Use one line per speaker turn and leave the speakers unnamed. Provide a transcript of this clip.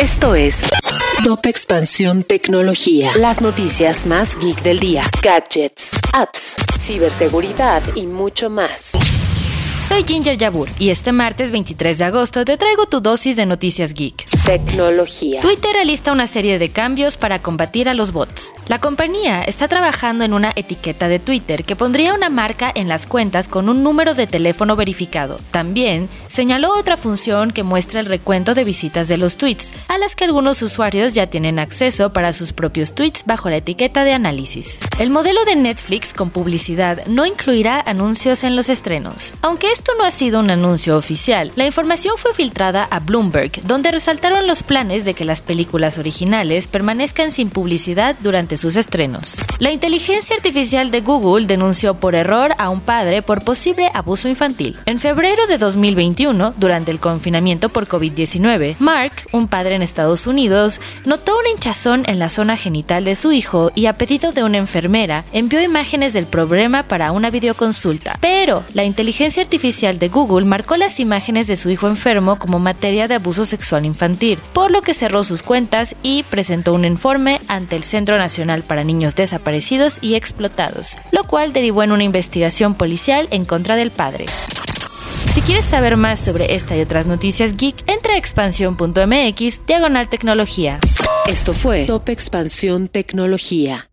Esto es Top Expansión Tecnología. Las noticias más geek del día. Gadgets, apps, ciberseguridad y mucho más.
Soy Ginger Yabur y este martes 23 de agosto te traigo tu dosis de noticias geek.
Tecnología.
Twitter alista una serie de cambios para combatir a los bots. La compañía está trabajando en una etiqueta de Twitter que pondría una marca en las cuentas con un número de teléfono verificado. También señaló otra función que muestra el recuento de visitas de los tweets, a las que algunos usuarios ya tienen acceso para sus propios tweets bajo la etiqueta de análisis. El modelo de Netflix con publicidad no incluirá anuncios en los estrenos, aunque esto no ha sido un anuncio oficial. La información fue filtrada a Bloomberg, donde resaltaron los planes de que las películas originales permanezcan sin publicidad durante sus estrenos. La inteligencia artificial de Google denunció por error a un padre por posible abuso infantil. En febrero de 2021, durante el confinamiento por COVID-19, Mark, un padre en Estados Unidos, notó una hinchazón en la zona genital de su hijo y a pedido de una enfermera envió imágenes del problema para una videoconsulta. Pero la inteligencia artificial de Google marcó las imágenes de su hijo enfermo como materia de abuso sexual infantil, por lo que cerró sus cuentas y presentó un informe ante el Centro Nacional para Niños Desaparecidos y Explotados, lo cual derivó en una investigación policial en contra del padre. Si quieres saber más sobre esta y otras noticias geek, entra a expansión.mx diagonal tecnología.
Esto fue Top Expansión Tecnología.